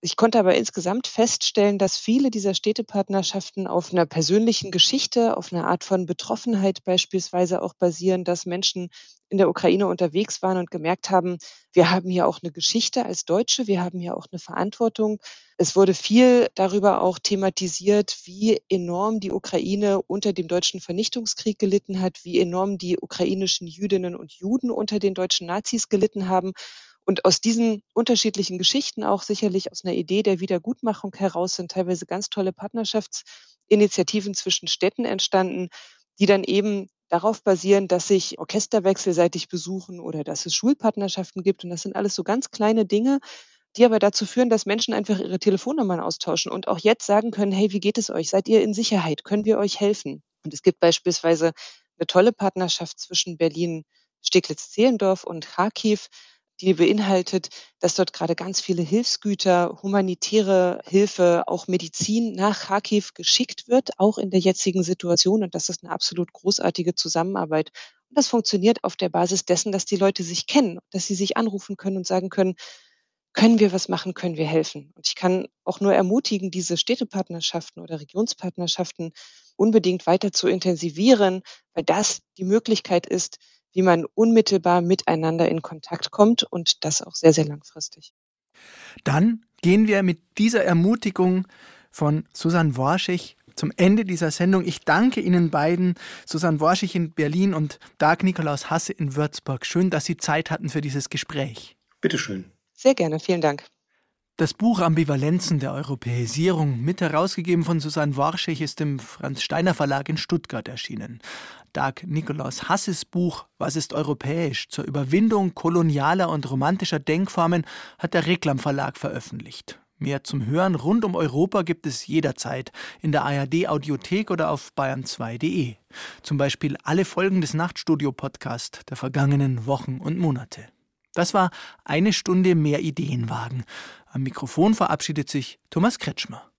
Ich konnte aber insgesamt feststellen, dass viele dieser Städtepartnerschaften auf einer persönlichen Geschichte, auf einer Art von Betroffenheit beispielsweise auch basieren, dass Menschen in der Ukraine unterwegs waren und gemerkt haben, wir haben hier auch eine Geschichte als Deutsche, wir haben hier auch eine Verantwortung. Es wurde viel darüber auch thematisiert, wie enorm die Ukraine unter dem deutschen Vernichtungskrieg gelitten hat, wie enorm die ukrainischen Jüdinnen und Juden unter den deutschen Nazis gelitten haben. Und aus diesen unterschiedlichen Geschichten auch sicherlich aus einer Idee der Wiedergutmachung heraus sind teilweise ganz tolle Partnerschaftsinitiativen zwischen Städten entstanden, die dann eben darauf basieren, dass sich Orchester wechselseitig besuchen oder dass es Schulpartnerschaften gibt. Und das sind alles so ganz kleine Dinge, die aber dazu führen, dass Menschen einfach ihre Telefonnummern austauschen und auch jetzt sagen können, hey, wie geht es euch? Seid ihr in Sicherheit? Können wir euch helfen? Und es gibt beispielsweise eine tolle Partnerschaft zwischen Berlin, Steglitz-Zehlendorf und Kharkiv, die beinhaltet, dass dort gerade ganz viele Hilfsgüter, humanitäre Hilfe, auch Medizin nach Kharkiv geschickt wird, auch in der jetzigen Situation. Und das ist eine absolut großartige Zusammenarbeit. Und das funktioniert auf der Basis dessen, dass die Leute sich kennen, dass sie sich anrufen können und sagen können, können wir was machen, können wir helfen. Und ich kann auch nur ermutigen, diese Städtepartnerschaften oder Regionspartnerschaften unbedingt weiter zu intensivieren, weil das die Möglichkeit ist, wie man unmittelbar miteinander in Kontakt kommt und das auch sehr, sehr langfristig. Dann gehen wir mit dieser Ermutigung von Susanne Worschig zum Ende dieser Sendung. Ich danke Ihnen beiden, Susanne Worschig in Berlin und Dag Nikolaus Hasse in Würzburg. Schön, dass Sie Zeit hatten für dieses Gespräch. Bitteschön. Sehr gerne, vielen Dank. Das Buch Ambivalenzen der Europäisierung, mit herausgegeben von Susanne Worschig, ist im Franz Steiner Verlag in Stuttgart erschienen. Dag Nikolaus Hasses Buch Was ist europäisch zur Überwindung kolonialer und romantischer Denkformen hat der Reklam Verlag veröffentlicht. Mehr zum Hören rund um Europa gibt es jederzeit in der ARD Audiothek oder auf bayern2.de. Zum Beispiel alle Folgen des Nachtstudio Podcast der vergangenen Wochen und Monate. Das war eine Stunde mehr Ideenwagen. Am Mikrofon verabschiedet sich Thomas Kretschmer.